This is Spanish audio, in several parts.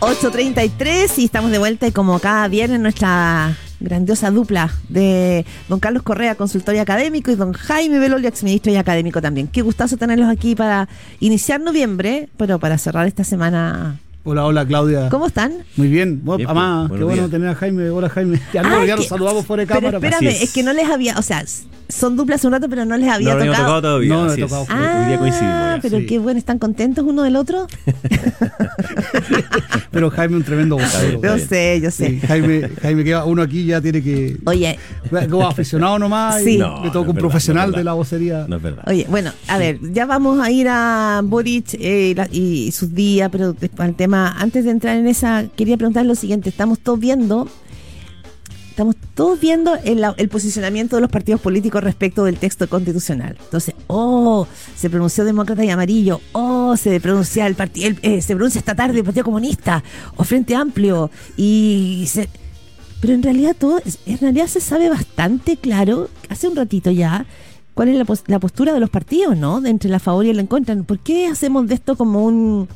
8.33 y estamos de vuelta y como cada viernes nuestra grandiosa dupla de don Carlos Correa, consultor y académico, y don Jaime Belolio, exministro y académico también. Qué gustazo tenerlos aquí para iniciar noviembre, pero para cerrar esta semana Hola, hola Claudia. ¿Cómo están? Muy bien. Bien, Amá, pues, qué bueno días. tener a Jaime. Hola Jaime. Ya, no, Ah, ya que- nos saludamos fuera de Pero cámara. espérame, Así es. es. que no les había, o sea, son duplas hace un rato, pero no les había no lo habíamos tocado. tocado todavía. No, no he tocado. Ah, día coincidimos. pero sí. qué bueno, ¿están contentos uno del otro? Pero Jaime un tremendo vocero. Yo sé, yo sé. Sí, Jaime, Jaime que uno aquí ya tiene que. Oye, Como aficionado nomás. Sí. Y No, le toca no un verdad, profesional no es de la vocería. No es verdad. Oye, bueno, a ver, ya vamos a ir a Boric eh, la- y sus días, pero después al tema, antes de entrar en esa, quería preguntar lo siguiente, estamos todos viendo, estamos todos viendo el, posicionamiento de los partidos políticos respecto del texto constitucional. Entonces, oh, se pronunció demócrata y amarillo, oh, se pronuncia el partido, se pronuncia esta tarde el Partido Comunista o Frente Amplio y pero en realidad todo, en realidad se sabe bastante claro, hace un ratito ya, cuál es la, la postura de los partidos, ¿no? De entre la favor y el en contra. ¿Por qué hacemos de esto como un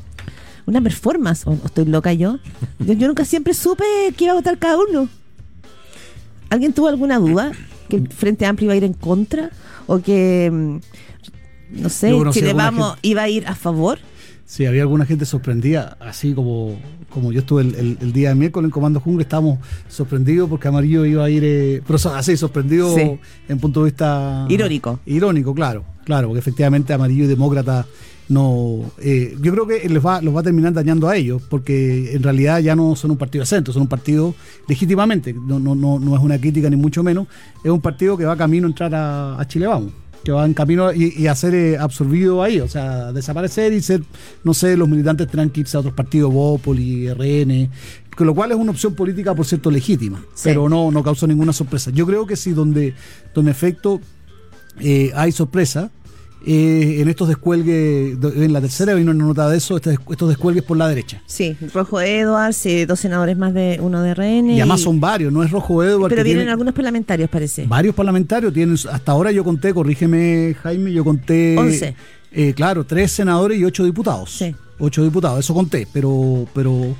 una performance? ¿O o estoy loca yo? yo? yo nunca siempre supe que iba a votar cada uno. ¿Alguien tuvo alguna duda? ¿Que el Frente Amplio iba a ir en contra? ¿O que, mm, no sé, Chile Vamos iba a ir a favor? Sí, había alguna gente sorprendida, así como, como yo estuve el, el- el día de miércoles en Comando Jungle, estábamos sorprendidos porque Amarillo iba a ir, eh, pero así, sorprendido Sí. en punto de vista... Irónico. Irónico, claro, claro, porque efectivamente Amarillo y Demócrata no... eh, yo creo que les va, los va a terminar dañando a ellos, porque en realidad ya no son un partido de centro, son un partido legítimamente, no, no, no, no es una crítica ni mucho menos, es un partido que va camino a entrar a, a Chile Vamos que va en camino y, y a ser eh, absorbido ahí, o sea, desaparecer y ser, no sé, los militantes tendrán que irse a otros partidos, Bópoli, RN, lo cual es una opción política, por cierto, legítima, Sí. pero no, no causó ninguna sorpresa. Yo creo que sí, donde, donde efecto eh, hay sorpresa, eh, en estos descuelgues, en la tercera vino una nota de eso, estos, estos descuelgues por la derecha. Sí, Rojo Edwards, eh, dos senadores más de uno de RN. Y además son varios, no es Rojo Edward. Pero vienen tiene- algunos parlamentarios, parece. Varios parlamentarios tienen, hasta ahora yo conté, corrígeme Jaime, yo conté... Once. eh, claro, tres senadores y ocho diputados. Sí. Ocho diputados, eso conté, pero... pero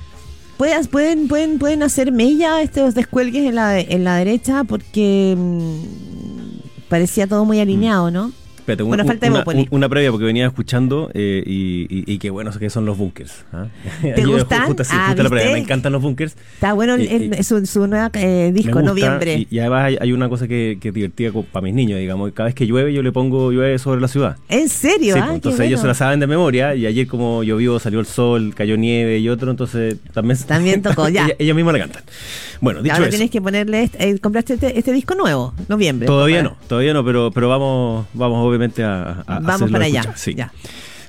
Pueden, pueden, pueden, hacer mella estos descuelgues en la, en la derecha porque mm, parecía todo muy alineado, ¿no? Espérate, un- Bueno, un- falta una, un- una previa porque venía escuchando eh, y, y, y qué buenos que son los bunkers. ¿ah? ¿Te gustan? Justo, sí, Ah, justo la previa. Me encantan los bunkers. Está bueno el- su, su nueva eh, disco, gusta, noviembre. Y, y además hay, hay una cosa que, que es divertida para mis niños, digamos. Cada vez que llueve yo le pongo llueve sobre la ciudad. ¿En serio? Sí, ah, pues, entonces ellos se la saben de memoria y ayer como llovió, salió el sol, cayó nieve y otro, entonces también, También tocó, ya. Ella- ellos mismos la cantan. Bueno, dicho Ahora eso, tienes que ponerle, este- eh, compraste este, este disco nuevo, noviembre. todavía no, todavía no, pero, pero vamos, vamos obviamente a, a Vamos hacerlo para allá. escuchar, sí. ya.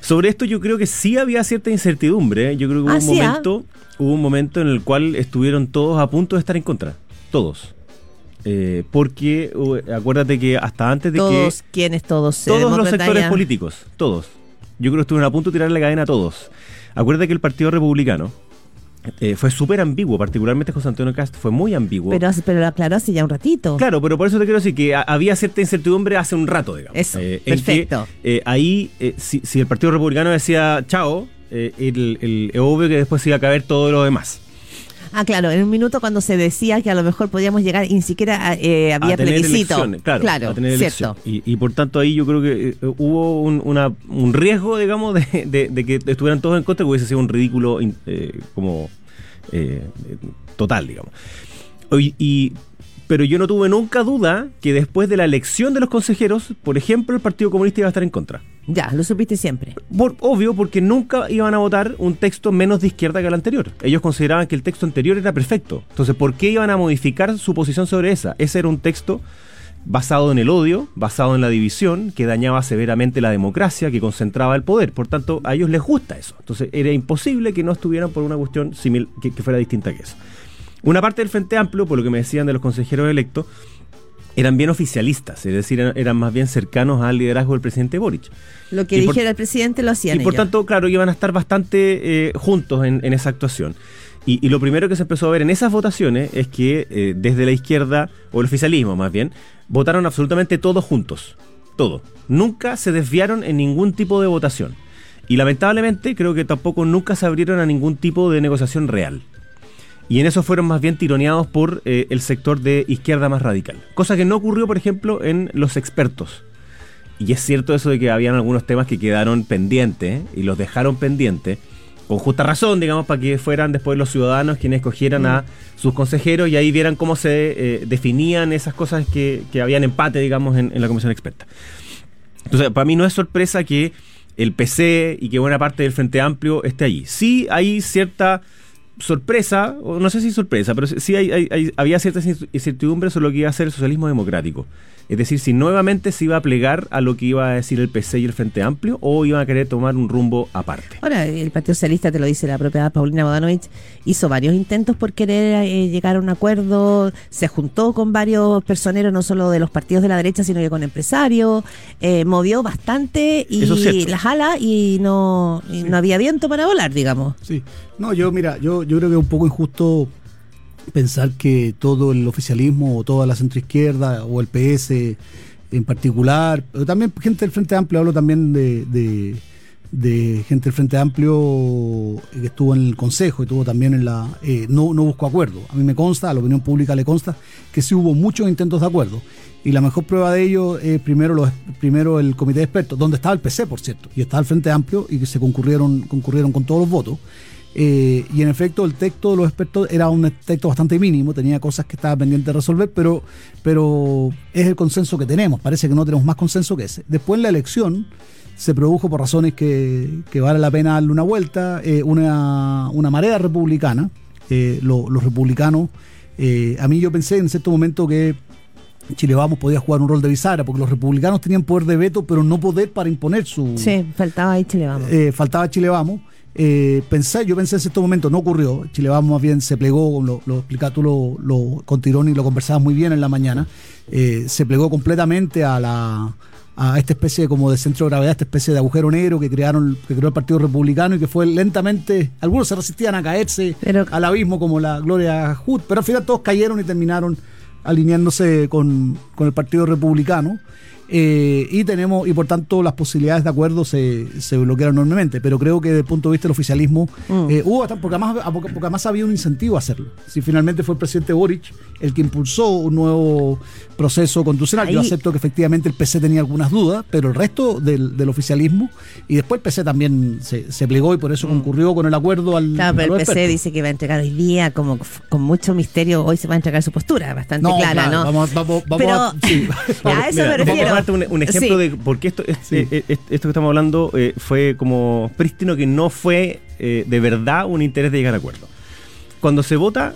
Sobre esto yo creo que sí había cierta incertidumbre. ¿eh? Yo creo que hubo Ah, un sí, ah. momento, hubo un momento en el cual estuvieron todos a punto de estar en contra. Todos. Eh, porque acuérdate que hasta antes de Todos, que quienes todos? eh, todos los sectores políticos, todos. Yo creo que estuvieron a punto de tirar la cadena a todos. Acuérdate que el Partido Republicano eh, fue súper ambiguo, particularmente José Antonio Cast fue muy ambiguo. Pero, pero lo aclaró hace ya un ratito. Claro, pero por eso te quiero decir que ha- había cierta incertidumbre hace un rato, digamos. Eso, en perfecto. que, eh, ahí, eh, si, si el Partido Republicano decía chao, eh, el, el- es obvio que después se iba a caber todo lo demás. Ah, claro, en un minuto cuando se decía que a lo mejor podíamos llegar ni siquiera eh, había a tener plebiscito. elecciones, claro, a tener cierto. Y, y por tanto ahí yo creo que eh, hubo un, una- un riesgo, digamos, de, de- de que estuvieran todos en contra, que hubiese sido un ridículo eh, como eh, eh, total, digamos. Y, pero yo no tuve nunca duda que después de la elección de los consejeros, por ejemplo, el Partido Comunista iba a estar en contra. Ya, lo supiste siempre. Por- obvio, porque nunca iban a votar un texto menos de izquierda que el anterior. Ellos consideraban que el texto anterior era perfecto. Entonces, ¿por qué iban a modificar su posición sobre esa? Ese era un texto basado en el odio, basado en la división, que dañaba severamente la democracia, que concentraba el poder. Por tanto, a ellos les gusta eso. Entonces, era imposible que no estuvieran por una cuestión simil que, que fuera distinta que eso. Una parte del Frente Amplio, por lo que me decían de los consejeros electos, eran bien oficialistas, es decir, eran, eran más bien cercanos al liderazgo del presidente Boric. Lo que Y por- dijera el presidente lo hacían Y por ellos. tanto, claro, iban a estar bastante eh, juntos en, en esa actuación. Y, y lo primero que se empezó a ver en esas votaciones es que eh, desde la izquierda, o el oficialismo más bien, votaron absolutamente todos juntos. Todo. Nunca se desviaron en ningún tipo de votación. Y lamentablemente creo que tampoco nunca se abrieron a ningún tipo de negociación real. Y en eso fueron más bien tironeados por eh, el sector de izquierda más radical. Cosa que no ocurrió, por ejemplo, en los expertos. Y es cierto eso de que habían algunos temas que quedaron pendientes y los dejaron pendientes, con justa razón, digamos, para que fueran después los ciudadanos quienes escogieran a sus consejeros y ahí vieran cómo se eh, definían esas cosas que, que habían empate, digamos, en, en la comisión experta. Entonces, para mí no es sorpresa que el PC y que buena parte del Frente Amplio esté allí. Sí hay cierta sorpresa, o no sé si sorpresa, pero sí hay, hay- hay- había cierta incertidumbre sobre lo que iba a hacer el socialismo democrático. Es decir, si nuevamente se iba a plegar a lo que iba a decir el PC y el Frente Amplio o iban a querer tomar un rumbo aparte. Ahora, el Partido Socialista, te lo dice la propia Paulina Bodanovich, hizo varios intentos por querer eh, llegar a un acuerdo, se juntó con varios personeros, no solo de los partidos de la derecha, sino que con empresarios, eh, movió bastante y es las alas y no, y no había viento para volar, digamos. Sí. No, yo, mira, yo, yo creo que es un poco injusto pensar que todo el oficialismo o toda la centroizquierda o el PS en particular, pero también gente del Frente Amplio, hablo también de, de, gente del Frente Amplio que estuvo en el Consejo y estuvo también en la... eh, no, no buscó acuerdo. A mí me consta, a la opinión pública le consta, que sí hubo muchos intentos de acuerdo. Y la mejor prueba de ello es primero, los, primero el comité de expertos, donde estaba el PC, por cierto, y estaba el Frente Amplio y que se concurrieron, concurrieron con todos los votos. Eh, y en efecto, el texto de los expertos era un texto bastante mínimo, tenía cosas que estaba pendiente de resolver, pero, pero es el consenso que tenemos. Parece que no tenemos más consenso que ese. Después, la elección se produjo por razones que, que vale la pena darle una vuelta, eh, una, una marea republicana. Eh, lo- los republicanos, eh, a mí yo pensé en cierto momento que Chile Vamos podía jugar un rol de bisagra, porque los republicanos tenían poder de veto, pero no poder para imponer su, Sí, faltaba ahí Chile, vamos. eh, faltaba Chile Vamos. Eh, pensé, yo pensé en cierto momento, no ocurrió. Chile Vamos más bien se plegó, lo, lo explicaba tú lo, lo- con Tirón y lo conversabas muy bien en la mañana. eh, se plegó completamente a la a esta especie de, como de centro de gravedad, esta especie de agujero negro que crearon, que creó el Partido Republicano y que fue lentamente, algunos se resistían a caerse Pero- al abismo como la Gloria Hood, pero al final todos cayeron y terminaron alineándose con, con el Partido Republicano. Eh, y tenemos, y por tanto las posibilidades de acuerdo se, se bloquearon enormemente. Pero creo que desde el punto de vista del oficialismo, Mm. eh, hubo bastante- porque además, porque además había un incentivo a hacerlo. Si finalmente fue el presidente Boric el que impulsó un nuevo proceso constitucional, yo acepto que efectivamente el PC tenía algunas dudas, pero el resto del, del oficialismo, y después el PC también se, se plegó y por eso concurrió con el acuerdo al. Mm. Claro, pero el PC expertos. dice que va a entregar hoy día, como con mucho misterio, hoy se va a entregar su postura, bastante No, clara, claro, ¿no? vamos- vamos- vamos pero, a- sí. a eso Mira, me refiero. Darte un, un ejemplo Sí. de por qué esto, Sí. eh, esto que estamos hablando eh, fue como prístino que no fue eh, de verdad un interés de llegar a acuerdo. Cuando se vota,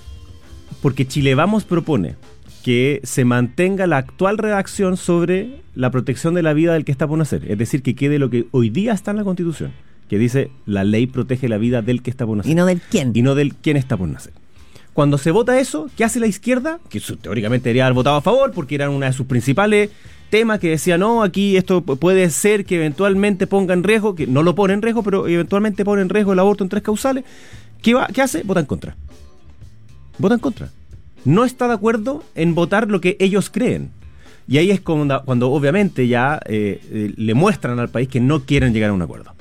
porque Chile Vamos propone que se mantenga la actual redacción sobre la protección de la vida del que está por nacer, es decir, que quede lo que hoy día está en la Constitución, que dice la ley protege la vida del que está por nacer Y no del quién. y no del quién está por nacer. Cuando se vota eso, ¿qué hace la izquierda? Que teóricamente debería haber votado a favor porque era una de sus principales temas que decía, no, aquí esto pu- puede ser que eventualmente ponga en riesgo, que no lo pone en riesgo, pero eventualmente pone en riesgo el aborto en tres causales. ¿Qué, va, qué hace? Vota en contra. Vota en contra. No está de acuerdo en votar lo que ellos creen. Y ahí es cuando, cuando obviamente ya eh, eh, le muestran al país que no quieren llegar a un acuerdo.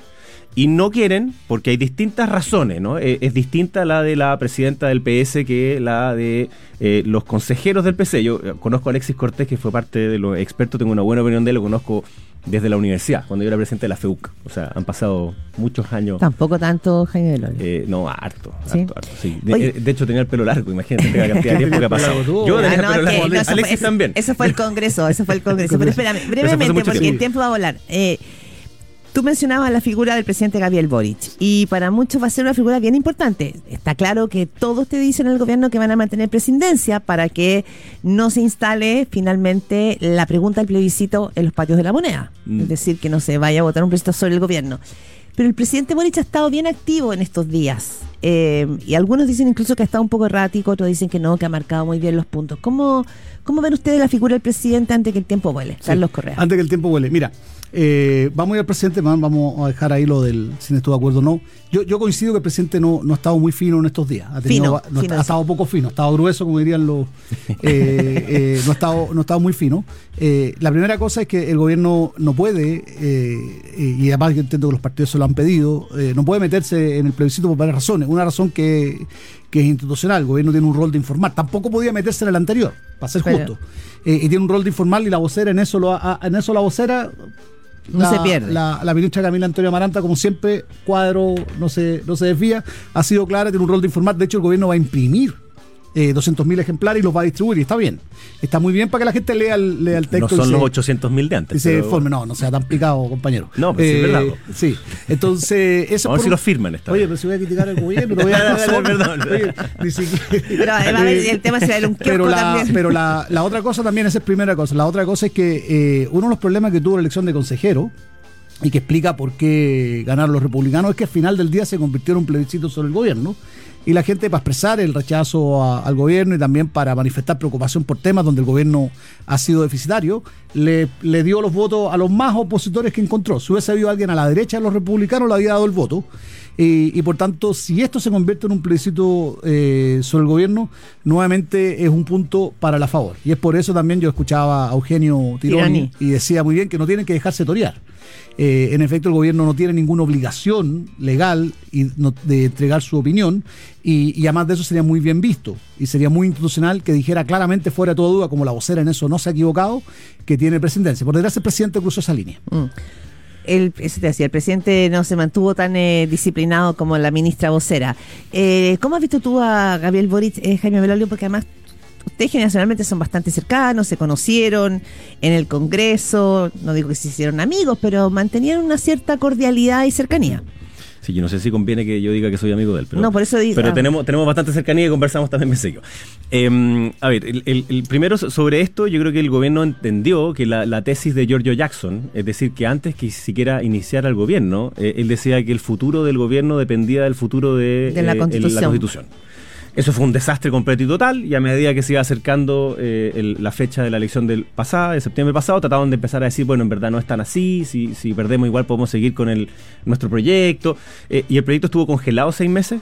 Y no quieren porque hay distintas razones, ¿no? Eh, es distinta la de la presidenta del PS que la de eh, los consejeros del PC. Yo eh, conozco a Alexis Cortés, que fue parte de los expertos, tengo una buena opinión de él, lo conozco desde la universidad, cuando yo era presidente de la FEUC. O sea, han pasado muchos años. Tampoco tanto Jaime Velorio. Eh, no, harto, ¿Sí? harto, harto, sí. De, eh, de hecho, tenía el pelo largo, imagínate la cantidad de tiempo que ha pasado. Yo Ah, tenía el no, pelo es que- largo, no, eso Alexis fue- también. Eso fue el Congreso, eso fue el Congreso. Pero espérame, brevemente, porque tiempo. el tiempo va a volar. Eh, tú mencionabas la figura del presidente Gabriel Boric y para muchos va a ser una figura bien importante. Está claro que todos te dicen en el gobierno que van a mantener presidencia para que no se instale finalmente la pregunta del plebiscito en los patios de la moneda. Mm. Es decir, que no se vaya a votar un plebiscito sobre el gobierno. Pero el presidente Boric ha estado bien activo en estos días. Eh, y algunos dicen incluso que ha estado un poco errático, otros dicen que no, que ha marcado muy bien los puntos. ¿Cómo, cómo ven ustedes la figura del presidente antes que el tiempo vuele? Sí. Carlos Correa. Antes que el tiempo vuele. Mira, Eh, vamos a ir al presidente, vamos a dejar ahí lo del si estuvo de acuerdo o no. Yo, yo coincido que el presidente no, no ha estado muy fino en estos días. Ha, tenido, no, ha estado poco fino, ha estado grueso, como dirían los. Eh, eh, no, ha estado, no ha estado muy fino. la primera cosa es que el gobierno no puede, y además yo entiendo que los partidos se lo han pedido, no puede meterse en el plebiscito por varias razones. Una razón que, que es institucional, el gobierno tiene un rol de informar. Tampoco podía meterse en el anterior, para ser justo. y tiene un rol de informar y la vocera en eso, lo en eso la vocera no se pierde. La, la, ministra Camila Antonio Amaranta, como siempre, cuadro, no se, no se desvía, ha sido clara, tiene un rol de informar. De hecho, el gobierno va a imprimir eh, 200.000 ejemplares y los va a distribuir. Y está bien. Está muy bien para que la gente lea el, lea el texto. No son los 800.000 de antes. se No, no sea tan picado, compañero. No, pero es verdad. Eh, sí. Entonces, eso. a ver si lo firman esta Oye, pero si voy a criticar al gobierno, no voy a dar perdón. Oye, ni siquiera. Pero eh, el tema será un Pero, la, pero la, la, otra cosa también, esa es primera cosa. La otra cosa es que eh, uno de los problemas que tuvo la elección de consejero y que explica por qué ganaron los republicanos, es que al final del día se convirtió en un plebiscito sobre el gobierno y la gente para expresar el rechazo al gobierno y también para manifestar preocupación por temas donde el gobierno ha sido deficitario, le, dio los votos a los más opositores que encontró. Si hubiese habido alguien a la derecha de los republicanos, le había dado el voto. Y, por tanto, si esto se convierte en un plebiscito eh, sobre el gobierno, nuevamente es un punto para la favor. Y es por eso también yo escuchaba a Eugenio Tironi, y decía muy bien que no tienen que dejarse torear. Eh, en efecto, el gobierno no tiene ninguna obligación legal de entregar su opinión y, además de eso sería muy bien visto y sería muy institucional que dijera claramente, fuera de toda duda, como la vocera en eso no se ha equivocado, que tiene presidencia. Por desgracia, el presidente cruzó esa línea. Mm. El, eso te el presidente no se mantuvo tan eh, disciplinado como la ministra vocera. Eh, ¿Cómo has visto tú a Gabriel Boric, Jaime Belolio? Porque además ustedes generacionalmente son bastante cercanos, se conocieron en el Congreso, no digo que se hicieron amigos, pero mantenían una cierta cordialidad y cercanía. Sí, yo no sé si conviene que yo diga que soy amigo de él, pero, no, por eso pero ah. tenemos, tenemos bastante cercanía y conversamos también me seguido. Em, a ver, el, primero sobre esto, yo creo que el gobierno entendió que la, tesis de Giorgio Jackson, es decir, que antes que siquiera iniciara el gobierno, eh, él decía que el futuro del gobierno dependía del futuro de, la, eh, constitución. la Constitución. Eso fue un desastre completo y total, y a medida que se iba acercando eh, la fecha de la elección del pasado, de septiembre pasado, trataban de empezar a decir, bueno, en verdad no es tan así, si, si perdemos igual podemos seguir con el, nuestro proyecto. Eh, y el proyecto estuvo congelado seis meses,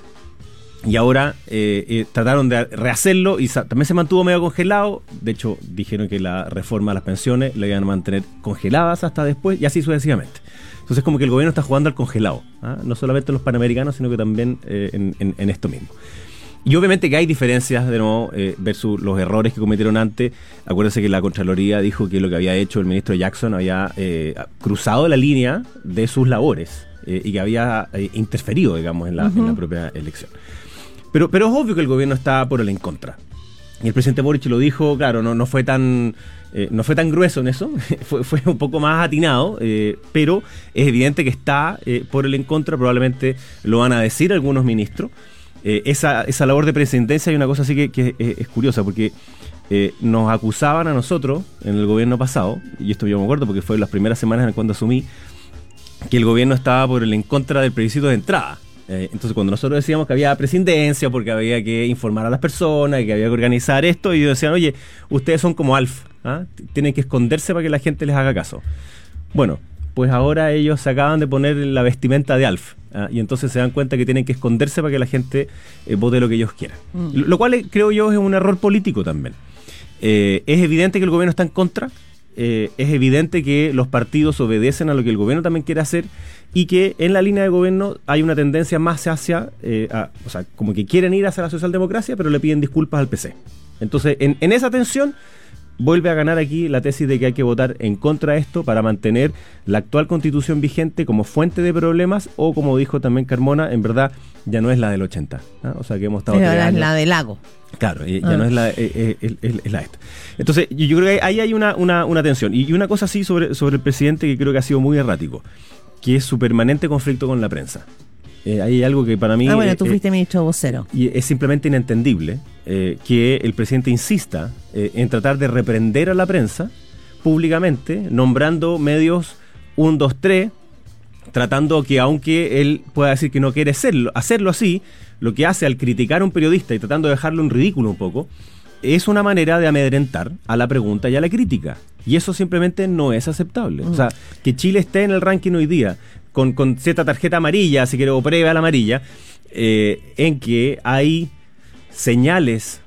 y ahora eh, trataron de rehacerlo y también se mantuvo medio congelado. De hecho, dijeron que la reforma a las pensiones la iban a mantener congeladas hasta después y así sucesivamente. Entonces, como que el gobierno está jugando al congelado, ¿ah? no solamente en los panamericanos, sino que también en, en esto mismo. Y obviamente que hay diferencias, de nuevo, eh, versus los errores que cometieron antes. Acuérdense que la Contraloría dijo que lo que había hecho el ministro Jackson había eh, cruzado la línea de sus labores eh, y que había interferido, digamos, en la, propia elección. Pero, pero es obvio que el gobierno está por el en contra. Y el presidente Boric lo dijo, claro, no, no fue tan... no fue tan grueso en eso, fue, fue, un poco más atinado, pero es evidente que está por el en contra, probablemente lo van a decir algunos ministros. Eh, esa, esa labor de presidencia hay una cosa así que, eh, es, curiosa, porque eh, nos acusaban a nosotros en el gobierno pasado, y esto yo me acuerdo porque fue las primeras semanas en cuando asumí, que el gobierno estaba por el en contra del plebiscito de entrada. entonces, cuando nosotros decíamos que había presidencia, porque había que informar a las personas, que había que organizar esto, y decían, oye, ustedes son como Alf, ¿ah? tienen que esconderse para que la gente les haga caso. Bueno, pues ahora ellos se acaban de poner la vestimenta de Alf. ¿ah? Y entonces se dan cuenta que tienen que esconderse para que la gente eh, vote lo que ellos quieran. Mm. Lo, cual eh, creo yo es un error político también. Eh, es evidente que el gobierno está en contra. es evidente que los partidos obedecen a lo que el gobierno también quiere hacer y que en la línea de gobierno hay una tendencia más hacia, o sea, como que quieren ir hacia la socialdemocracia, pero le piden disculpas al PC. Entonces, en, en esa tensión vuelve a ganar aquí la tesis de que hay que votar en contra de esto para mantener la actual constitución vigente como fuente de problemas o como dijo también Carmona, en verdad ya no es la del 80. ¿ah? O sea que hemos estado... es la del lago. Claro, ya no es la, eh, eh, es, la esta. Entonces, yo, creo que ahí hay una, una, una tensión. Y una cosa así sobre, sobre el presidente que creo que ha sido muy errático, que es su permanente conflicto con la prensa. Eh, hay algo que para mí... Ah, bueno, tú fuiste ministro vocero. Y es simplemente inentendible eh, que el presidente insista eh, en tratar de reprender a la prensa públicamente, nombrando medios 1, 2, 3, tratando que aunque él pueda decir que no quiere hacerlo, hacerlo así, lo que hace al criticar a un periodista y tratando de dejarlo en ridículo un poco, es una manera de amedrentar a la pregunta y a la crítica. Y eso simplemente no es aceptable. O sea, que Chile esté en el ranking hoy día con, con cierta tarjeta amarilla, si quiero, o previa a la amarilla, eh, en que hay señales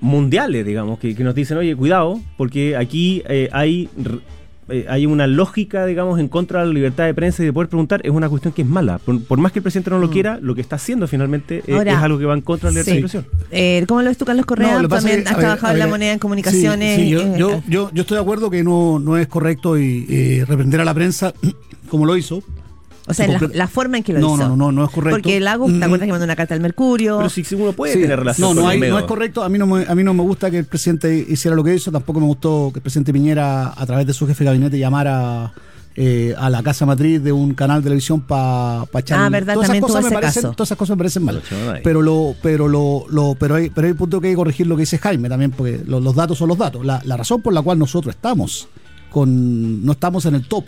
mundiales, digamos, que, que nos dicen, oye, cuidado, porque aquí eh, hay eh, hay una lógica, digamos, en contra de la libertad de prensa y de poder preguntar, es una cuestión que es mala. Por, por más que el presidente no lo quiera, lo que está haciendo finalmente eh, Ahora, es algo que va en contra de la libertad sí. de expresión. Eh, ¿Cómo lo ves tú, Carlos Correa? No, también es que, has ver, trabajado a en la ver, moneda en sí, comunicaciones. sí, yo, eh, yo, yo, yo estoy de acuerdo que no, no es correcto y eh, reprender a la prensa como lo hizo. O sea, en la, forma en que lo No, hizo. no, no, no es correcto. Porque el AGU, ¿te Mm. acuerdas que mandó una carta al Mercurio? Pero si, si uno puede Sí. tener relación No, con no, hay- no medios. es correcto. A mí, no me, a mí no me gusta que el presidente hiciera lo que hizo. Tampoco me gustó que el presidente Piñera, a través de su jefe de gabinete, llamara eh, a la casa matriz de un canal de televisión para pa echar. Ah, verdad, todas esas cosas me parecen, caso. Todas esas cosas me parecen mal. No. Pero lo, pero lo, lo, pero hay, pero hay un punto que hay que corregir lo que dice Jaime también, porque lo- los datos son los datos. La, la razón por la cual nosotros estamos con, no estamos en el top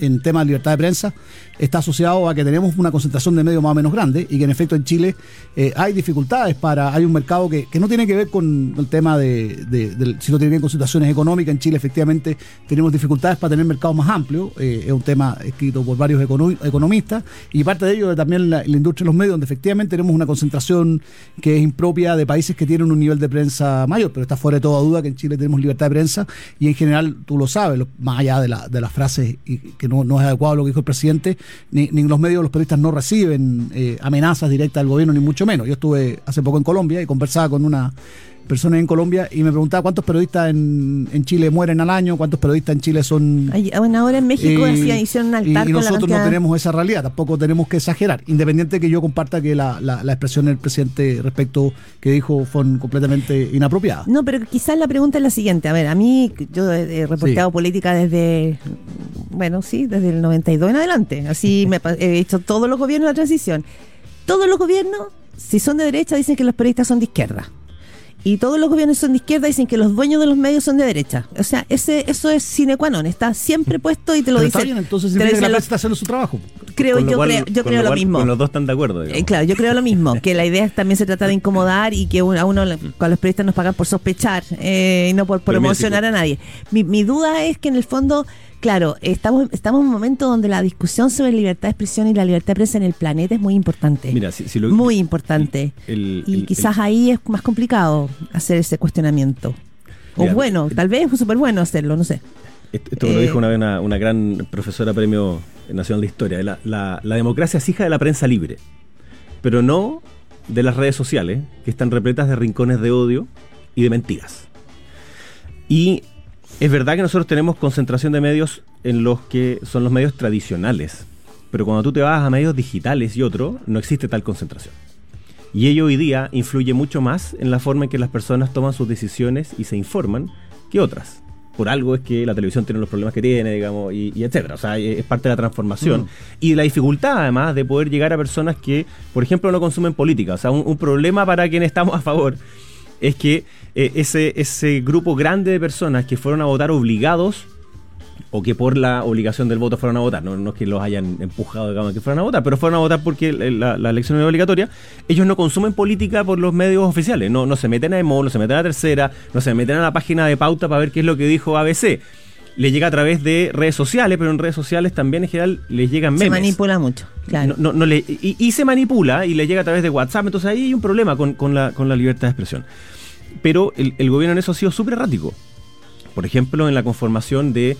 en tema de libertad de prensa está asociado a que tenemos una concentración de medios más o menos grande y que en efecto en Chile eh, hay dificultades para, hay un mercado que, que no tiene que ver con el tema de, si no tiene que ver con situaciones económicas, en Chile efectivamente tenemos dificultades para tener mercados más amplios, eh, es un tema escrito por varios econo- economistas y parte de ello también la, industria de los medios, donde efectivamente tenemos una concentración que es impropia de países que tienen un nivel de prensa mayor, pero está fuera de toda duda que en Chile tenemos libertad de prensa y en general tú lo sabes, más allá de, la, de las frases que no, es adecuado lo que dijo el presidente, ni, ni los medios, los periodistas no reciben eh, amenazas directas del gobierno, ni mucho menos. Yo estuve hace poco en Colombia y conversaba con una persona en Colombia y me preguntaba cuántos periodistas en, en Chile mueren al año, cuántos periodistas en Chile son... Ay, bueno, ahora en México Eh, hacían- hicieron un altar y, y con la nosotros no tenemos esa realidad, tampoco tenemos que exagerar, independiente que yo comparta que la, la, la expresión del presidente respecto que dijo fue completamente inapropiada. No, pero quizás la pregunta es la siguiente. A ver, a mí, yo he, reporteado Sí. política desde, bueno, sí, desde el 92 en adelante. Así me he visto todos los gobiernos de la transición. Todos los gobiernos, si son de derecha, dicen que los periodistas son de izquierda. Y todos los gobiernos son de izquierda dicen que los dueños de los medios son de derecha. O sea, ese eso es sine qua non, está siempre puesto y te lo Pero dicen. está bien, entonces te dicen la los- está haciendo su trabajo. creo, yo cual- creo, yo creo lo cual- mismo. Con los dos están de acuerdo. Eh, claro, yo creo lo mismo, que la idea también se trata de incomodar y que a uno, con los periodistas nos pagan por sospechar eh, y no por mira, promocionar a nadie. Mi, mi duda es que en el fondo, claro, estamos, estamos en un momento donde la discusión sobre libertad de expresión y la libertad de prensa en el planeta es muy importante. Mira, si- si lo- muy importante. el- y el- quizás ahí es más complicado hacer ese cuestionamiento. O bueno, tal vez es súper bueno hacerlo, no sé. Esto esto me lo Eh, dijo una vez una, una gran profesora premio nacional de historia. La, la- la democracia es hija de la prensa libre, pero no de las redes sociales, que están repletas de rincones de odio y de mentiras. Y es verdad que nosotros tenemos concentración de medios en los que son los medios tradicionales, pero cuando tú te vas a medios digitales y otros, no existe tal concentración. Y ello hoy día influye mucho más en la forma en que las personas toman sus decisiones y se informan que otras. Por algo es que la televisión tiene los problemas que tiene, digamos, y, y etcétera. O sea, es parte de la transformación. Y la dificultad, además, de poder llegar a personas que, por ejemplo, no consumen política. O sea, un, un problema para quienes estamos a favor es que eh, ese, ese grupo grande de personas que fueron a votar obligados o que por la obligación del voto fueron a votar, no, no es que los hayan empujado digamos, que fueran a votar, pero fueron a votar porque la, la elección era obligatoria, ellos no consumen política por los medios oficiales, no, no se meten a EMO, no se meten a Tercera, no se meten a la página de pauta para ver qué es lo que dijo ABC. Le llega a través de redes sociales, pero en redes sociales también en general les llegan memes. Se manipula mucho, claro. No, no- no le, y, y se manipula y le llega a través de WhatsApp, entonces ahí hay un problema con, con la, con la libertad de expresión. Pero el, el gobierno en eso ha sido súper errático. Por ejemplo, en la conformación de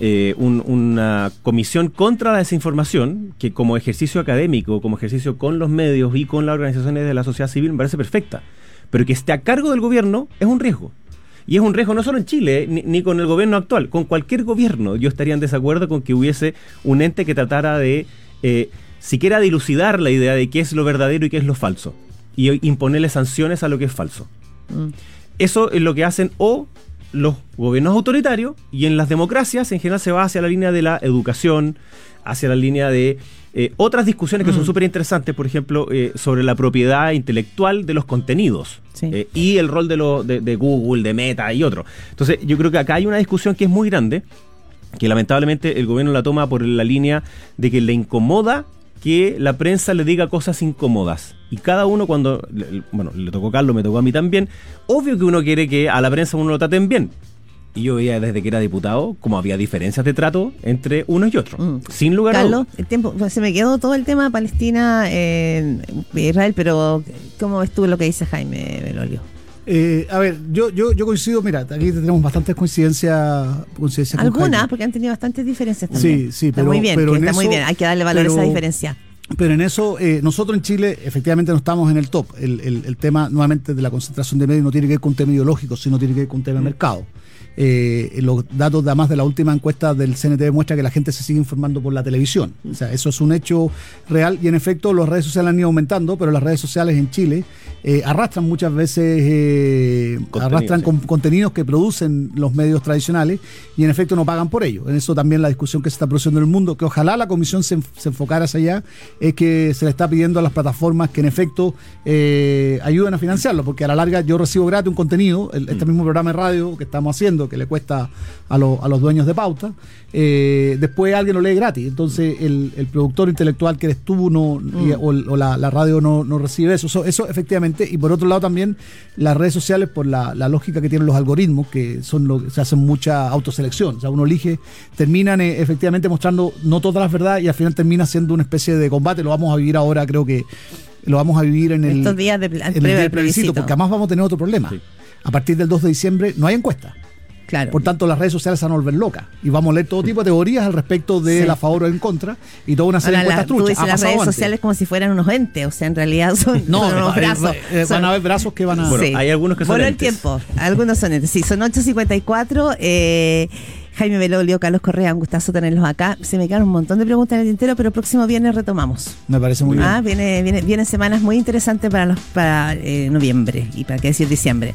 eh, un- una comisión contra la desinformación, que como ejercicio académico, como ejercicio con los medios y con las organizaciones de la sociedad civil me parece perfecta. Pero que esté a cargo del gobierno es un riesgo. Y es un riesgo no solo en Chile, eh, ni, ni con el gobierno actual, con cualquier gobierno. Yo estaría en desacuerdo con que hubiese un ente que tratara de eh, siquiera dilucidar la idea de qué es lo verdadero y qué es lo falso. Y imponerle sanciones a lo que es falso. Mm. Eso es lo que hacen o los gobiernos autoritarios y en las democracias en general se va hacia la línea de la educación, hacia la línea de eh, otras discusiones que son Mm. súper interesantes, por ejemplo, eh, sobre la propiedad intelectual de los contenidos Sí. eh, y el rol de, lo, de, de Google, de Meta y otros. Entonces yo creo que acá hay una discusión que es muy grande, que lamentablemente el gobierno la toma por la línea de que le incomoda que la prensa le diga cosas incómodas. Y cada uno cuando, bueno, le tocó a Carlos, me tocó a mí también, obvio que uno quiere que a la prensa uno lo traten bien. Y yo veía desde que era diputado como había diferencias de trato entre uno y otro. Mm. Sin lugar a Carlos, dudas. el tiempo, pues, se me quedó todo el tema Palestina, eh, Israel, pero ¿cómo ves tú lo que dice Jaime Belolio? Eh, a ver, yo, yo, yo coincido, mira, aquí tenemos bastantes coincidencias. coincidencias con Algunas, porque han tenido bastantes diferencias también. Sí, sí, está pero- muy bien, pero está muy eso- bien, hay que darle valor a esa diferencia. Pero en eso, eh, nosotros en Chile efectivamente no estamos en el top. El, el- el tema nuevamente de la concentración de medios no tiene que ver con un tema ideológico, sino tiene que ver con un tema de mercado. Eh, los datos, además de la última encuesta del CNT, demuestra que la gente se sigue informando por la televisión. O sea, eso es un hecho real y en efecto las redes sociales han ido aumentando, pero las redes sociales en Chile eh, arrastran muchas veces, eh, Contenido, arrastran sí. con contenidos que producen los medios tradicionales y en efecto no pagan por ello. En eso también la discusión que se está produciendo en el mundo, que ojalá la comisión se, se enfocara hacia allá, es que se le está pidiendo a las plataformas que en efecto ayuden a financiarlo, porque a la larga yo recibo gratis un contenido, el- este mismo programa de radio que estamos haciendo, que le cuesta a, lo- a los dueños de pauta, eh, después alguien lo lee gratis. Entonces el, el productor intelectual que eres tú no, y- o, la, la radio no, no recibe eso. eso. Eso efectivamente, y por otro lado también las redes sociales, por la, la lógica que tienen los algoritmos, que son lo se hacen mucha autoselección. O sea, uno elige, terminan eh, efectivamente mostrando no todas las verdades y al final termina siendo una especie de combate. Lo vamos a vivir ahora, creo que lo vamos a vivir en el, Estos días de en el día del plebiscito, plebiscito. porque además vamos a tener otro problema. Sí. A partir del 2 de diciembre no hay encuesta. Claro. Por tanto, las redes sociales se van a volver locas. Y vamos a leer todo tipo de teorías al respecto de Sí. la favor o en contra y toda una serie Ahora, de la- encuestas tú truchas. dices las redes antes. sociales como si fueran unos entes, o sea, en realidad son, No, son unos eh, brazos. eh, van Son- a haber brazos que van a. Bueno, hay algunos que son Voló el entes. tiempo, algunos son entes. Sí, son 8.54. Eh, Jaime Belolio, Carlos Correa, un gustazo tenerlos acá. Se me quedaron un montón de preguntas en el tintero, pero el próximo viernes retomamos. Me parece muy bien. Ah, viene, viene, vienen semanas muy interesantes para los para eh, noviembre y para qué decir diciembre.